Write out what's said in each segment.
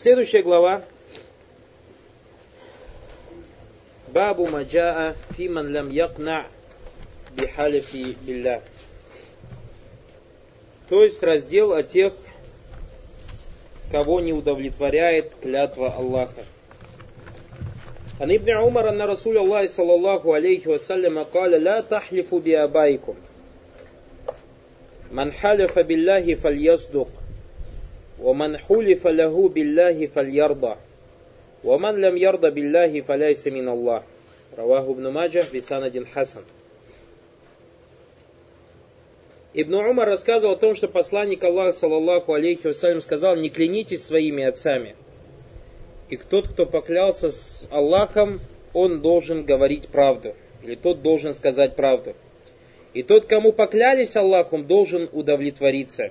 Следующая глава. Бабу маджаа фиман лям якна бихалифи билля. То есть раздел о тех, кого не удовлетворяет клятва Аллаха. عن ابن عمر أن رسول الله صلى الله عليه وسلم قال لا تحلفوا بآبائكم من حلف بالله فليصدق ومن حلف له بالله فليرضى ومن لم يرضى بالله فليس من الله رواه ابن ماجه بسند حسن Ибн Умар рассказывал о том, что посланник Аллаха, саллаллаху алейхи вассалям, сказал, не клянитесь своими отцами. И тот, кто поклялся с Аллахом, он должен говорить правду. Или тот должен сказать правду. И тот, кому поклялись Аллахом, должен удовлетвориться.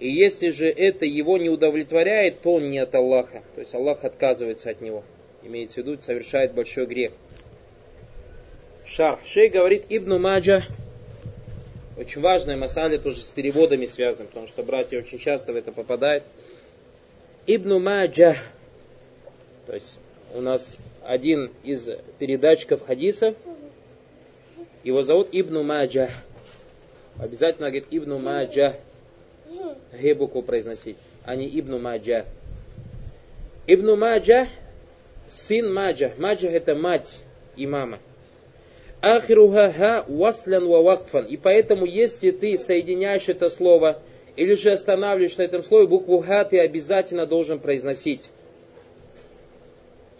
И если же это его не удовлетворяет, то он не от Аллаха. То есть Аллах отказывается от него. Имеется в виду, совершает большой грех. Шар. Шей говорит Ибн Маджа, очень важная масаля тоже с переводами связана, потому что братья очень часто в это попадают. Ибн Маджа, то есть у нас один из передатчиков хадисов, его зовут Ибн Маджа. Обязательно говорит Ибн Маджа. Г букву произносить, а не Ибн Маджа. Ибн Маджа, сын Маджа. Маджа это мать имама. Ахируха ха васлян ва вакфан. И поэтому, если ты соединяешь это слово, или же останавливаешь на этом слове, букву ха ты обязательно должен произносить.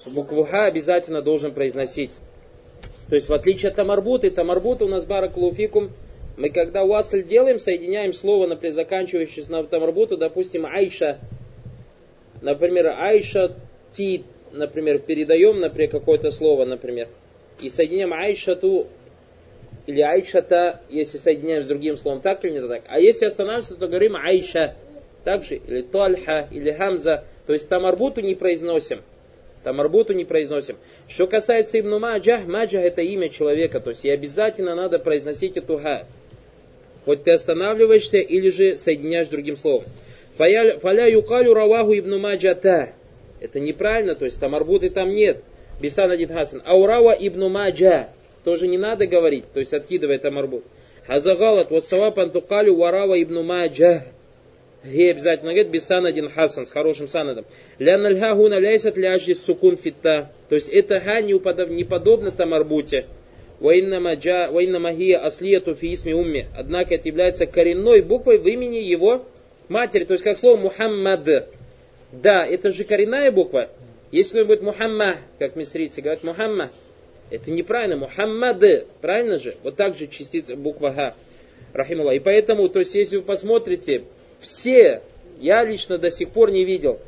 Букву ха обязательно должен произносить. То есть, в отличие от тамарбуты, тамарбуты у нас баракалуфикум, мы когда уасль делаем, соединяем слово, например, заканчивающееся на тамарбуту, допустим, айша, например, айша ти, например, передаем, например, какое-то слово, например, и соединяем айшату или айшата, если соединяем с другим словом, так или не так. А если останавливаемся, то говорим айша, также, или тальха, или хамза, то есть тамарбуту не произносим. Тамарбуту не произносим. Что касается Ибн Маджах, Маджах это имя человека, то есть и обязательно надо произносить эту ха. Хоть ты останавливаешься или же соединяешь другим словом. Фаля юкалю раваху Ибн Маджата. Это неправильно, то есть тамарбуты там нет. Бисан один Хасан. Аурава ибн Маджа. Тоже не надо говорить, то есть откидывая тамарбут. Хазагалат вассавап антукалю варава ибн Маджа. Ге обязательно говорит бисан один Хасан с хорошим санадом. Лян альха хуна ляйсат ляжи сукун фитта. То есть это ха не, подобно тамарбуте. Ваиннама хия аслияту фи исми умми. Однако это является коренной буквой в имени его матери. То есть как слово Мухаммад. Да, это же коренная буква. Если он будет Мухаммад, как мисрицы говорят Мухаммад, это неправильно. Мухаммад, правильно же? Вот так же частица буква Ха. Рахималла. И поэтому, то есть, если вы посмотрите, все, я лично до сих пор не видел,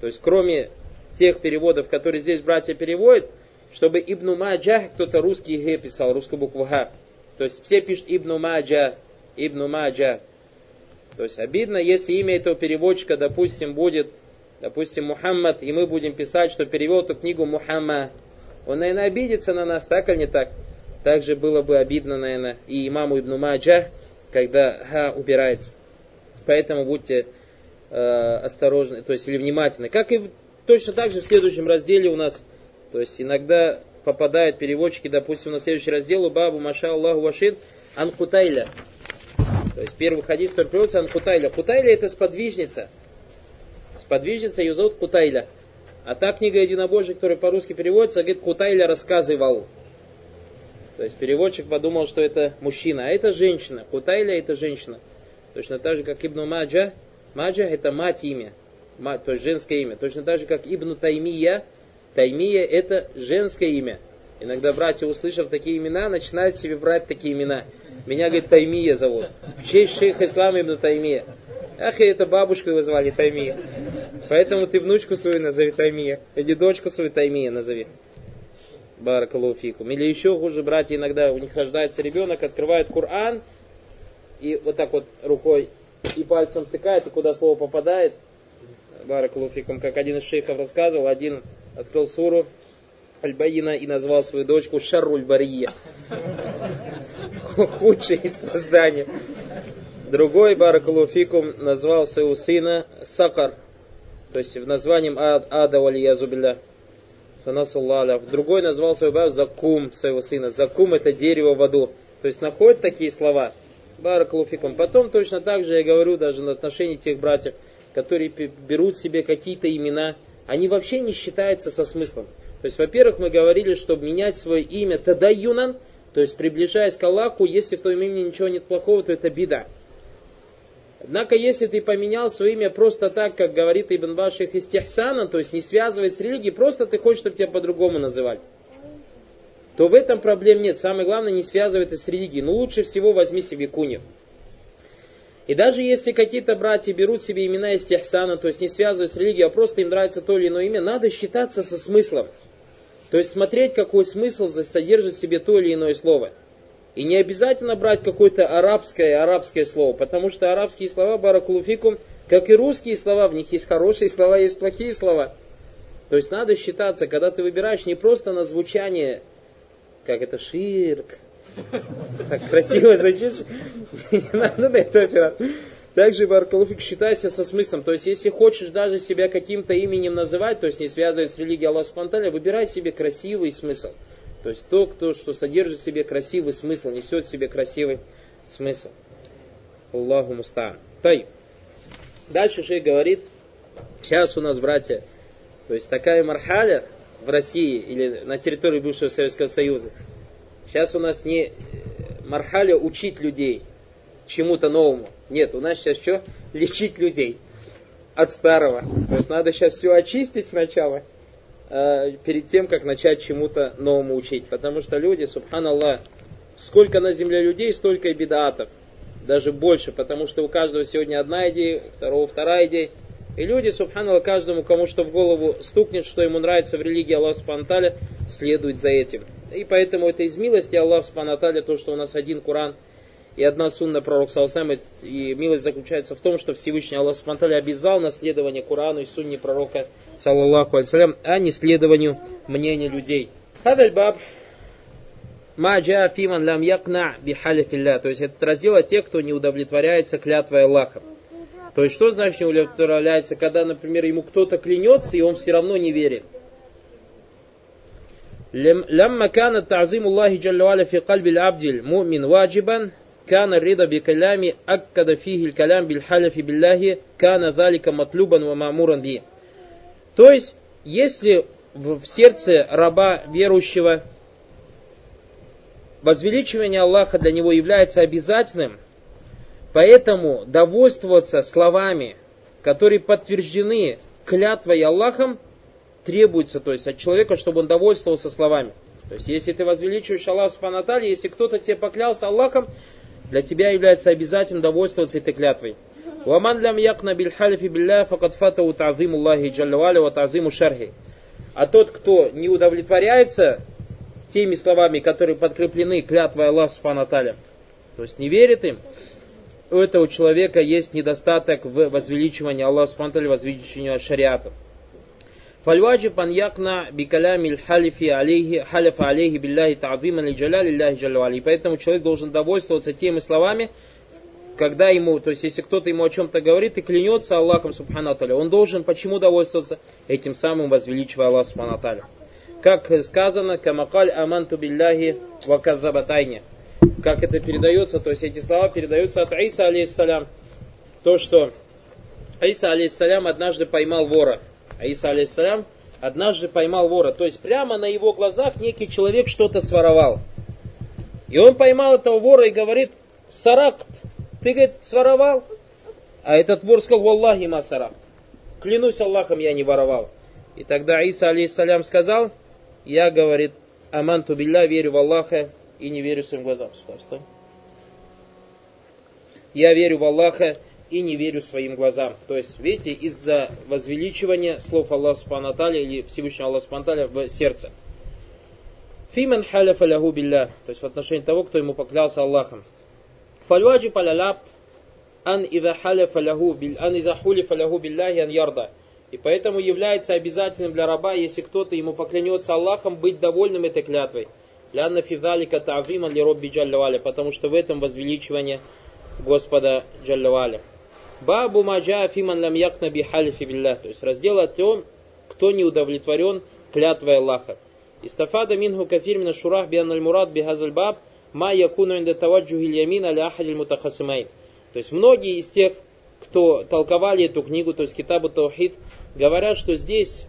то есть, кроме тех переводов, которые здесь братья переводят, чтобы Ибн Маджа, кто-то русский Г писал, русскую букву Х. То есть, все пишут Ибн Маджа, Ибн Маджа. То есть, обидно, если имя этого переводчика, допустим, будет допустим, Мухаммад, и мы будем писать, что перевел эту книгу Мухаммад, он, наверное, обидится на нас, так или не так? Также было бы обидно, наверное, и имаму Ибн Маджа, когда ха убирается. Поэтому будьте э, осторожны, то есть или внимательны. Как и в, точно так же в следующем разделе у нас, то есть иногда попадают переводчики, допустим, на следующий раздел, Бабу Маша Аллаху Вашин Анкутайля. То есть первый хадис, который приводится Анкутайля. Кутайля это сподвижница сподвижница, ее зовут Кутайля. А та книга единобожия, которая по-русски переводится, говорит, Кутайля рассказывал. То есть переводчик подумал, что это мужчина, а это женщина. Кутайля это женщина. Точно так же, как Ибн Маджа. Маджа это мать имя. Мать, то есть женское имя. Точно так же, как Ибн Таймия. Таймия это женское имя. Иногда братья, услышав такие имена, начинают себе брать такие имена. Меня, говорит, Таймия зовут. В честь шейха Ислама Ибн Таймия. Ах, и это бабушку его звали Таймия. Поэтому ты внучку свою назови Таймия. Или дочку свою Таймия назови. Баракалуфикум. Или еще хуже, братья, иногда у них рождается ребенок, открывает Коран, и вот так вот рукой и пальцем тыкает, и куда слово попадает. Баракалуфикум, как один из шейхов рассказывал, один открыл суру Аль-Баина и назвал свою дочку Шарруль Бария. Худший из создания. Другой, Баракалуфикум, назвал своего сына Сакар, то есть названием ад, ада валиязубилля. Другой назвал свой баб Закум, своего сына. Закум это дерево в аду. То есть находят такие слова. Баракалуфикум. Потом точно так же я говорю даже на отношении тех братьев, которые берут себе какие-то имена, они вообще не считаются со смыслом. То есть, во-первых, мы говорили, чтобы менять свое имя Тадаюнан, то есть приближаясь к Аллаху, если в твоем имени ничего нет плохого, то это беда. Однако, если ты поменял свое имя просто так, как говорит Ибн Баших Истихсана, то есть не связывать с религией, просто ты хочешь, чтобы тебя по-другому называли, то в этом проблем нет. Самое главное, не связывай это с религией. Но лучше всего возьми себе куню. И даже если какие-то братья берут себе имена из Тихсана, то есть не связывают с религией, а просто им нравится то или иное имя, надо считаться со смыслом. То есть смотреть, какой смысл содержит в себе то или иное слово. И не обязательно брать какое-то арабское, арабское слово, потому что арабские слова, баракулуфикум, как и русские слова, в них есть хорошие слова, есть плохие слова. То есть надо считаться, когда ты выбираешь не просто на звучание, как это ширк, так красиво звучит, не надо на это опираться. Также Баркалуфик считайся со смыслом. То есть, если хочешь даже себя каким-то именем называть, то есть не связывать с религией Аллаха Субтитры, выбирай себе красивый смысл. То есть то, кто, что содержит в себе красивый смысл, несет в себе красивый смысл. Аллаху мустаан. Тай. Дальше шейх говорит, сейчас у нас, братья, то есть такая мархаля в России или на территории бывшего Советского Союза. Сейчас у нас не э, мархаля учить людей чему-то новому. Нет, у нас сейчас что? Лечить людей от старого. То есть надо сейчас все очистить сначала – Э, перед тем, как начать чему-то новому учить. Потому что люди, субханаллах, сколько на земле людей, столько и бедатов. Даже больше, потому что у каждого сегодня одна идея, второго вторая идея. И люди, субханаллах, каждому, кому что в голову стукнет, что ему нравится в религии Аллаха Субханаталя, следует за этим. И поэтому это из милости Аллаха Субханаталя, то, что у нас один Куран – и одна сунна пророк Салсам, и милость заключается в том, что Всевышний Аллах Субтитры обязал на следование Корану и сунне пророка, саллаллаху алейсалям, а не следованию мнения людей. Хадальбаб, Маджа фиман лям якна бихалифилля. То есть этот раздел о тех, кто не удовлетворяется клятвой Аллаха. То есть что значит не удовлетворяется, когда, например, ему кто-то клянется, и он все равно не верит. لما كان تعظيم الله جل وعلا في قلب العبد المؤمن واجبا كان الرضا بكلام أكد فيه الكلام بالحلف بالله كان ذلك مطلوبا ومأمورا به. То есть, если в сердце раба верующего возвеличивание Аллаха для него является обязательным, поэтому довольствоваться словами, которые подтверждены клятвой Аллахом, требуется то есть, от человека, чтобы он довольствовался словами. То есть, если ты возвеличиваешь Аллаха Субхану если кто-то тебе поклялся Аллахом, для тебя является обязательным довольствоваться этой клятвой. Халифи билля факад фатау тазиму Аллахи джаллаваля ва тазиму шархи. А тот, кто не удовлетворяется теми словами, которые подкреплены клятвой Аллаха Субхану то есть не верит им, у этого человека есть недостаток в возвеличивании Аллаха Субхану возвеличиванию шариата. فالواجب أن يقنع بكلام الحلف عليه حلف عليه بالله تعظيما لجلال الله جل وعلا. И поэтому человек должен довольствоваться теми словами, когда ему, то есть если кто-то ему о чем-то говорит и клянется Аллахом Субхану он должен почему довольствоваться? Этим самым возвеличивая Аллах Субхану Как сказано, камакаль аманту билляхи ваказабатайне. Как это передается, то есть эти слова передаются от Иса алейхиссалям. То, что Иса алейхиссалям однажды поймал вора. а Иса алейсалям однажды поймал вора. То есть прямо на его глазах некий человек что-то своровал. И он поймал этого вора и говорит, Саракт, ты, говорит, своровал? А этот вор сказал, Валлахи ма саракт. Клянусь Аллахом, я не воровал. И тогда Иса алейсалям сказал, я, говорит, аманту билля, верю в Аллаха и не верю своим глазам. Я верю в Аллаха и не верю своим глазам. То есть, видите, из-за возвеличивания слов Аллаха Субхану или Всевышнего Аллаха Субхану в сердце. Фиман халяфа лягу билля, то есть в отношении того, кто ему поклялся Аллахом. Фальваджи паляляб ан иза халяфа лягу ан иза хулифа лягу билляхи ан ярда. И поэтому является обязательным для раба, если кто-то ему поклянется Аллахом, быть довольным этой клятвой. Лянна фидалика та'виман ли робби джаллаваля, потому что в этом возвеличивание Господа Джаллаваля. Бабу маджа фиман лам якна бихалифи биллах. То есть раздел о том, кто не удовлетворен клятвой Аллаха. Истафада минху кафир мина шурах биан аль мурад бихазаль баб ма якуну инда таваджухи ямин аля ахадиль мутахасимайн. То есть многие из тех, кто толковали эту книгу, то есть Китабу Таухид, говорят, что здесь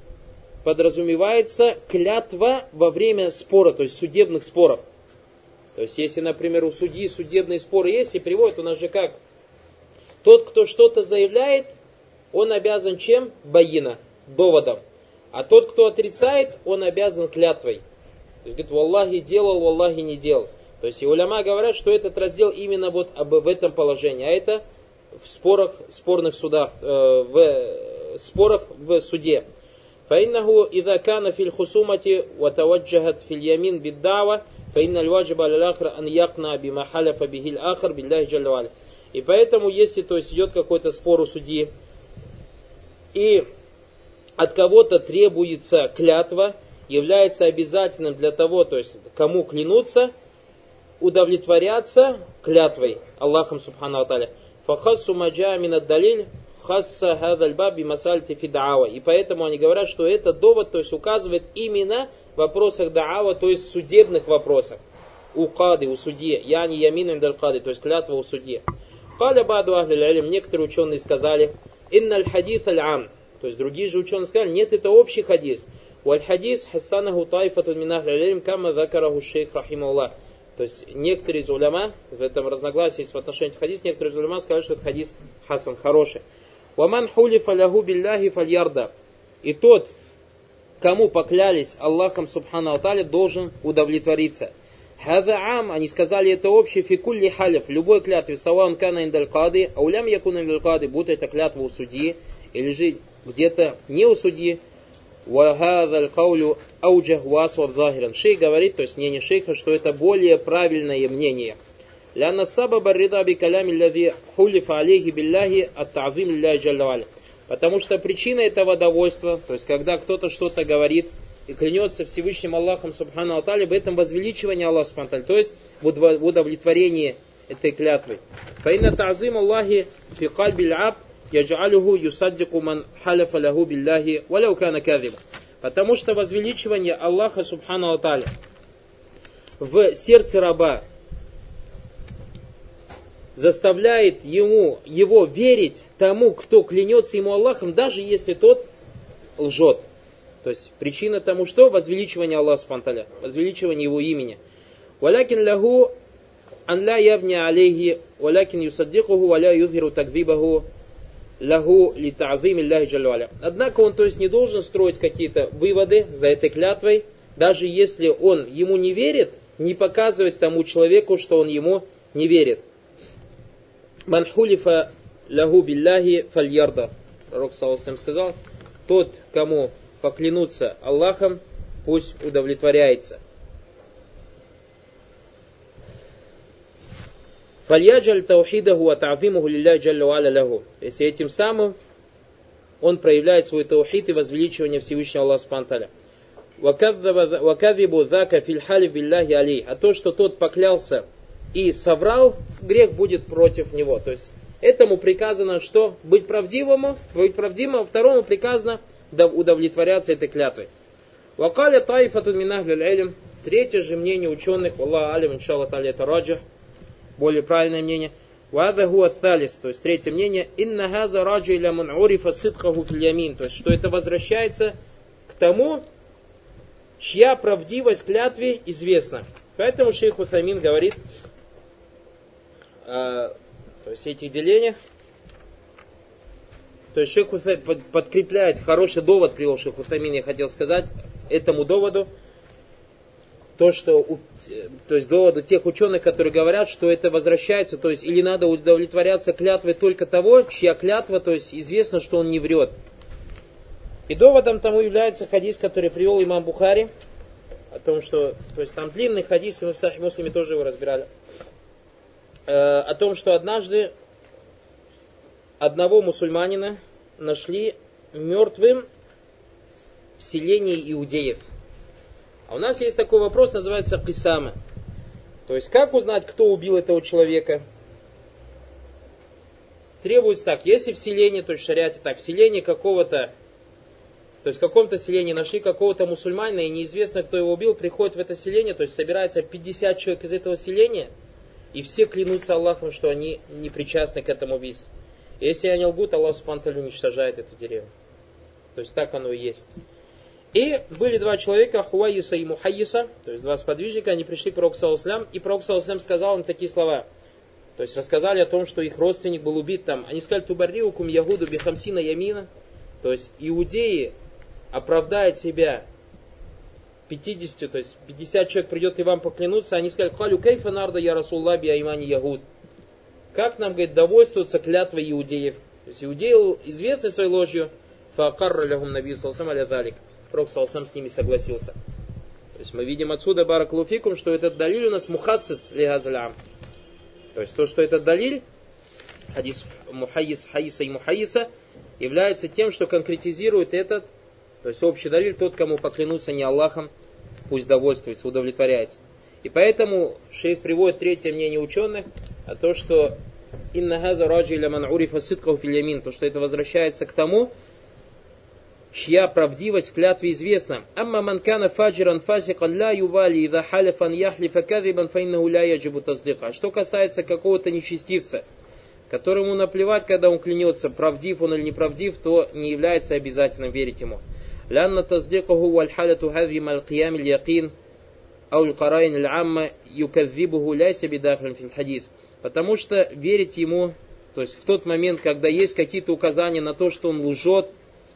подразумевается клятва во время спора, то есть судебных споров. То есть, если, например, у судьи судебные споры есть, и приводят у нас же как? Тот, кто что-то заявляет, он обязан чем? Баина, доводом. А тот, кто отрицает, он обязан клятвой. То есть, говорит, Валлахи делал, Валлахи не делал. То есть, и уляма говорят, что этот раздел именно вот об, в этом положении. А это в спорах, спорных судах, э, в спорах в суде. فإنه إذا كان في الخصومة وتوجهت في اليمين بالدعوة فإن الواجب على الآخر أن يقنع بما حلف به الآخر بالله جل وعلا. и поэтому, если то есть, идет какой-то спор у судьи, и от кого-то требуется клятва, является обязательным для того, то есть кому клянуться, удовлетворяться клятвой Аллахом Субхану Аталя. Фахассу маджа далиль хасса хадаль баби масальти фидаава. И поэтому они говорят, что это довод, то есть указывает именно в вопросах даава, то есть судебных вопросах. У кады, у судьи. Я не ямин даль кады, то есть клятва у судьи. Каля баду ахли некоторые ученые сказали, инналь хадith аль ам. То есть другие же ученые сказали, нет, это общий хадис. Валь хадис хассанаху тайфатун мин ахли кама закараху шейх рахималлах. То есть некоторые из уляма, в этом разногласии есть в отношении хадис, некоторые из уляма сказали, что это хадис хасан, хороший. Ваман хулифа лягу билляхи фальярда. И тот, кому поклялись Аллахом Субхану Алталя, должен удовлетвориться. Хаза ам, они сказали, это общий фикулли халиф, любой клятве, саван кана индаль кады, а улям якуна индаль кады, будто это клятва у судьи, или же где-то не у судьи, وهذا القول أوجه واسوأ ظاهرا. Шейх говорит, то есть мнение шейха, что это более правильное мнение. لأن السبب الرضا بكلام الذي حلف عليه بالله التعظيم لله جل وعلا. Потому что причина этого довольства, то есть когда кто-то что-то говорит и клянется Всевышним Аллахом Субхану Атали в этом возвеличивании Аллаха Субхану Атали, то есть в удовлетворении этой клятвы. Фаина тазим Аллахи фи кальби аб яджалюху юсаддику ман халяфа лаху биллахи валяукана кадиба. Потому что возвеличивание Аллаха Субхану Атали в сердце раба заставляет ему, его верить тому, кто клянется ему Аллахом, даже если тот лжет. То есть причина тому, что возвеличивание Аллаха Субхану возвеличивание его имени. Валякин лаху ан ла явни алейхи, валякин юсаддикуху, валя юзхиру таквибаху, лягу ли та'зим Аллахи. Однако он, то есть, не должен строить какие-то выводы за этой клятвой, даже если он ему не верит, не показывать тому человеку, что он ему не верит. Манхулифа лягу билляхи фальярда. Пророк Саласам сказал, тот, кому поклянуться Аллахом, пусть удовлетворяется. Фальяджаль таухидаху атавимаху лилля джалля аля лягу. Если этим самым он проявляет свой таухид и возвеличивание Всевышнего Аллаха Субтитры. Вакадибу зака фильхали билляхи алей. А то, что тот поклялся и соврал, грех будет против него. То есть этому приказано что? Быть правдивому, быть правдивым, а второму приказано удовлетворяться этой клятвой. Вакаля тайфату минахлю Третье же мнение ученых, Аллах алим, иншаллах, это раджах, более правильное мнение. Вада хуа талис, то есть третье мнение, инна газа раджиля ман урифа ситхаху фильямин, то есть что это возвращается к тому, чья правдивость клятве известна. Поэтому шейх Утамин говорит, э, то есть этих делениях, то есть шейх подкрепляет, хороший довод привел шейх Утамин, я хотел сказать, этому доводу, то, что, то есть доводы тех ученых, которые говорят, что это возвращается, то есть или надо удовлетворяться клятвой только того, чья клятва, то есть известно, что он не врет. И доводом тому является хадис, который привел имам Бухари, о том, что, то есть там длинный хадис, мы в Сахи тоже его разбирали, э, о том, что однажды одного мусульманина нашли мертвым в селении иудеев – а у нас есть такой вопрос, называется кисама. То есть, как узнать, кто убил этого человека? требуется так, если в селении, то есть в шариате так, в селении какого-то, то есть в каком-то селении нашли какого-то мусульманина, и неизвестно, кто его убил, приходит в это селение, то есть собирается 50 человек из этого селения, и все клянутся Аллахом, что они не причастны к этому убийству. Если они лгут, Аллах Субтитры уничтожает эту деревню. То есть так оно и есть. И были два человека, Хуаиса и Мухаиса, то есть два сподвижника, они пришли к Пророку Саласлям, и Пророк Саласлям сказал им такие слова. То есть рассказали о том, что их родственник был убит там. Они сказали, Тубарриукум Ягуду Бихамсина Ямина. То есть иудеи оправдают себя 50, то есть 50 человек придет и вам поклянутся, они сказали, Халю кайфа нарда я би аймани ягуд. Как нам, говорит, довольствоваться клятвой иудеев? То есть иудеи известны своей ложью, факарра лягум наби салсам аля залик. Пророк салсам с ними согласился. То есть мы видим отсюда, бараклуфикум, что этот далиль у нас мухассис лигазлям. То есть то, что этот далиль, хадис мухайис, хаиса и мухайиса, является тем, что конкретизирует этот, то есть общий далиль, тот, кому поклянуться не Аллахом, пусть довольствуется, удовлетворяется. И поэтому шейх приводит третье мнение ученых, а то, что «Инна газа раджиля ман урифа фильямин», то, что это возвращается к тому, чья правдивость в клятве известна. «Амма манкана фаджиран фасикан ля ювали, ида халифан яхлифа кадибан фаиннаху ля яджибу таздыка». Что касается какого-то нечестивца, которому наплевать, когда он клянется, правдив он или неправдив, то не является обязательным верить ему. «Лянна таздыкаху вальхаляту хадви малькиям ильякин, ауль карайн ль амма юкадзибуху ляйся бидахлин фил хадис». Потому что верить ему, то есть в тот момент, когда есть какие-то указания на то, что он лжет,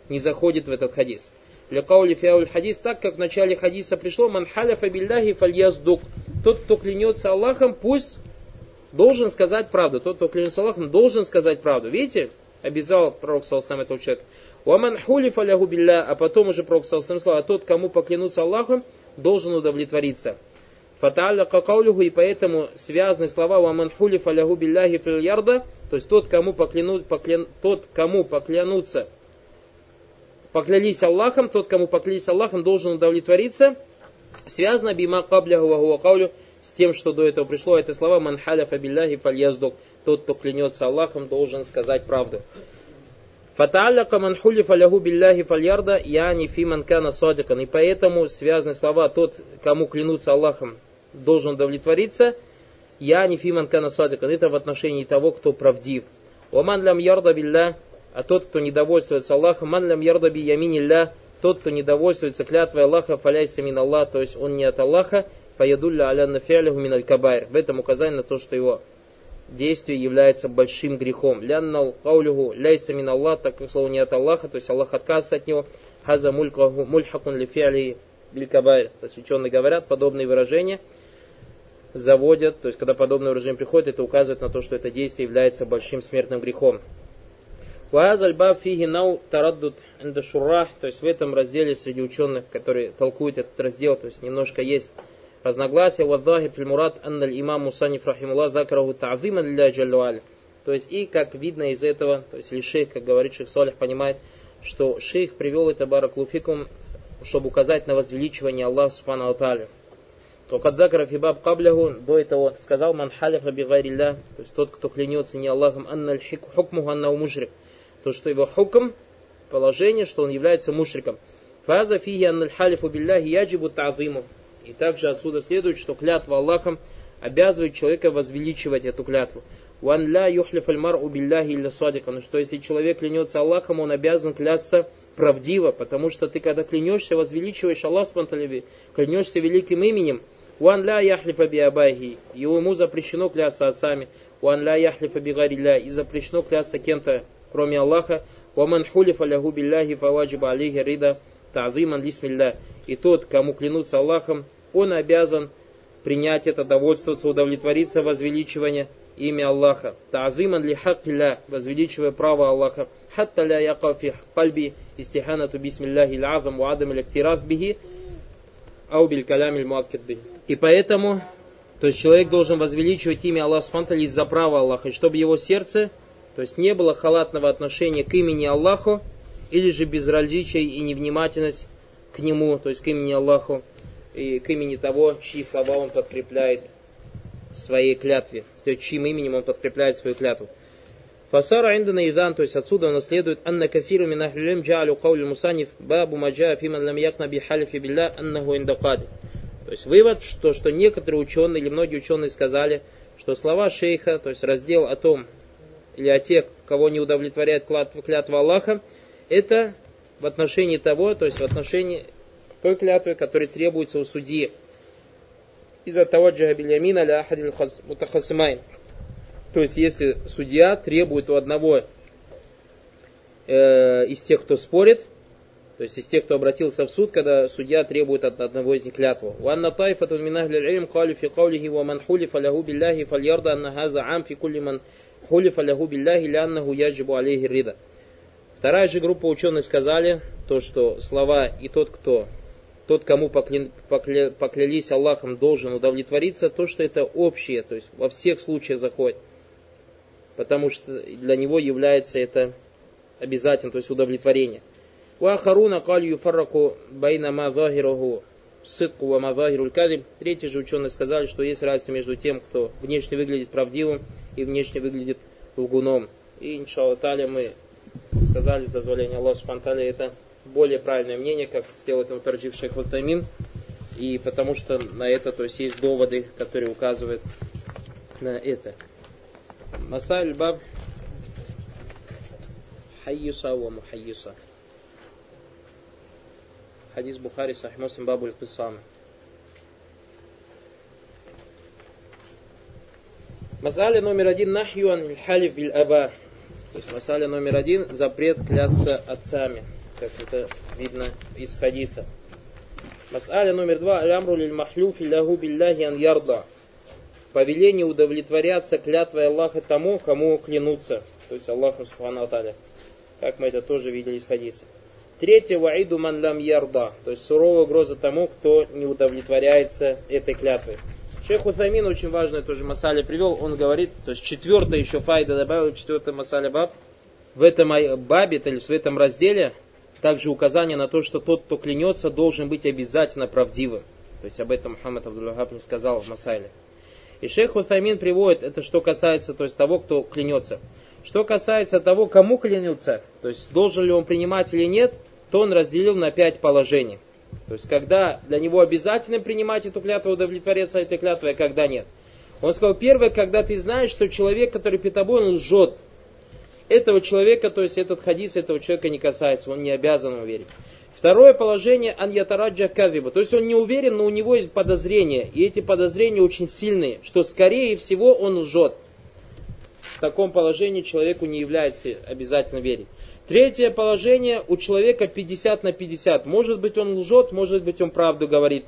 не заходит в этот хадис. Лекаули фиауль хадис, так как в начале хадиса пришло, ман халяфа билляхи фальяздук. Тот, кто клянется Аллахом, пусть должен сказать правду. Тот, кто клянется Аллахом, должен сказать правду. Видите, обязал пророк Салсам этого человека. Уаман хулифа лягу билля, а потом уже пророк Салсам сказал, а тот, кому поклянуться Аллахом, должен удовлетвориться. Фата'алля какаулюху, и поэтому связаны слова «Ваман хулифа лягу билляхи фил ярда», то есть тот, кому, покляну, поклян, тот, кому поклянутся, поклялись Аллахом, тот, кому поклялись Аллахом, должен удовлетвориться, связано бима кабляху ва каулю, с тем, что до этого пришло, это слова «Ман халяфа билляхи фальяздук», тот, кто клянется Аллахом, должен сказать правду. Фата'алляка ман хулифа лягу билляхи фальярда, яни фи ман кана садикан. И поэтому связаны слова, тот, кому клянутся Аллахом, должен удовлетвориться, яни фи ман кана садикан. Это в отношении того, кто правдив. Оман лям ярда билля, а тот, кто недовольствуется Аллахом, ман лям ярда би яминилля, тот, кто недовольствуется клятвой Аллаха, фаляйся мин Аллах, то есть он не от Аллаха, фаядулля аля нафиалиху мин аль кабайр. В этом указание на то, что его действие является большим грехом. Ляннал каулюху ляйса мин Аллах, так как слово не от Аллаха, то есть Аллах отказывается от него. Хаза мульхакун лифиали билькабайр. То есть ученые говорят, подобные выражения заводят, то есть когда подобное выражение приходит, это указывает на то, что это действие является большим смертным грехом. То есть в этом разделе среди ученых, которые толкуют этот раздел, то есть немножко есть разногласия. Имам Мусаниф. То есть и как видно из этого, то есть или шейх, как говорит шейх Салих, понимает, что шейх привел это бараклуфикум, чтобы указать на возвеличивание Аллаха Субхану Аталя. То когда фибаб кабляху, до этого сказал ман халифа бигайрилля, то есть тот, кто клянется не Аллахом, анналь хукмуху аннау мушрик. То, что его хукм, положение, что он является мушриком. Фаза фиги анналь халифу билляхи яджибу та'зиму. И также отсюда следует, что клятва Аллахом обязывает человека возвеличивать эту клятву. Ван ля юхлиф альмар убилляхи илля садикан. Что если человек клянется Аллахом, он обязан клясться правдиво, потому что ты когда клянешься, возвеличиваешь Аллах клянешься великим именем, Уан ля яхлифа би абайхи. Ему запрещено клясться отцами. Уан ля яхлифа би гарилля. И запрещено клясться кем-то, кроме Аллаха. Уаман хулифа лягу билляхи фаваджиба алейхи рида та'зиман лисмилля. И тот, кому клянутся Аллахом, он обязан принять это, довольствоваться, удовлетвориться возвеличивание имя Аллаха. Та'зиман ли хаккилля, возвеличивая право Аллаха. Хатта ля яка фи кальби истиханату бисмилляхи l'азам ва адам лактираф бихи ау биль калям муаккид бихи. И поэтому, то есть человек должен возвеличивать имя Аллаха Субтитры из-за права Аллаха, чтобы его сердце, то есть не было халатного отношения к имени Аллаху, или же безразличие и невнимательность к нему, то есть к имени Аллаху, и к имени того, чьи слова он подкрепляет своей клятве, то есть чьим именем он подкрепляет свою клятву. Фасара индана идан, то есть отсюда у нас следует, анна кафиру мин ахлилим джалю каули мусаниф бабу маджа фиман лам якна би халифи билля аннаху индакади. То есть вывод, что, что некоторые ученые или многие ученые сказали, что слова шейха, то есть раздел о том, или о тех, кого не удовлетворяет клятва Аллаха, это в отношении того, то есть в отношении той клятвы, которая требуется у судьи. Из-за того джахабильямина ля ахадиль мутахасимайн. То есть, если судья требует у одного э, из тех, кто спорит, то есть из тех, кто обратился в суд, когда судья требует от одного из них клятву. وأن طائفة من أهل العلم قالوا في قوله ومن حلف له بالله فليرضى أن هذا عام في كل من حلف له بالله لأنه يجب عليه الرضا. Вторая же группа ученых сказали, то, что слова и тот, кто, тот, кому покля, покля, поклялись Аллахом, должен удовлетвориться, то, что это общее, то есть во всех случаях заходит потому что для него является это обязательно, то есть удовлетворение. Уахаруна каль юфарраку байна мазахираху сытку ва мазахируль кадиб. Третьи же ученые сказали, что есть разница между тем, кто внешне выглядит правдивым и внешне выглядит лгуном. И, иншаллах таля, мы сказали с дозволения Аллаха Субтитры это более правильное мнение, как сделал это Тарджив Шейх Ватамин. И потому что на это, то есть есть доводы, которые указывают на это. مسائل الباب حيصة ومحيصة حديث بخاري صحيح مسلم باب القصامة Масаля номер один нахьюан халиф биль аба. То есть масаля номер один запрет клясться отцами, как это видно из хадиса. Масаля номер два алямру лиль махлюфи лягу билляхи ан ярда повеление удовлетворяться клятвой Аллаха тому, кому клянутся, то есть Аллаху Субхану Аталя, как мы это тоже видели из хадиса. Третье, ваиду ман лам ярда, то есть суровая угроза тому, кто не удовлетворяется этой клятвой. Шейх Утамин очень важное тоже масале привел, он говорит, то есть четвертое еще файда добавил, четвертое масале баб, в этом бабе, то есть в этом разделе, также указание на то, что тот, кто клянется, должен быть обязательно правдивым. То есть об этом Мухаммад Абдуллахаб не сказал в Масайле. И шейх Хусаймин приводит это, что касается то есть, того, кто клянется. Что касается того, кому клянется, то есть должен ли он принимать или нет, то он разделил на пять положений. То есть когда для него обязательно принимать эту клятву, удовлетворяться этой клятвой, а когда нет. Он сказал, первое, когда ты знаешь, что человек, который перед тобой, он лжет. Этого человека, то есть этот хадис этого человека не касается, он не обязан ему верить. Второе положение аньятараджа кадриба. То есть он не уверен, но у него есть подозрения. И эти подозрения очень сильные, что скорее всего он лжет. В таком положении человеку не является обязательно верить. Третье положение у человека 50 на 50. Может быть он лжет, может быть он правду говорит.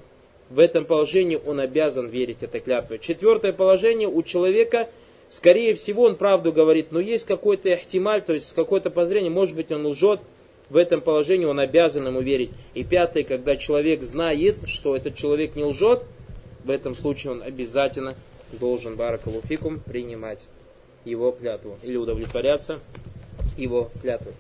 В этом положении он обязан верить этой клятве. Четвертое положение у человека, скорее всего он правду говорит, но есть какой-то эхтималь, то есть какое-то подозрение, может быть он лжет, в этом положении он обязан ему верить. И пятое, когда человек знает, что этот человек не лжет, в этом случае он обязательно должен баракалуфикум принимать его клятву или удовлетворяться его клятвой.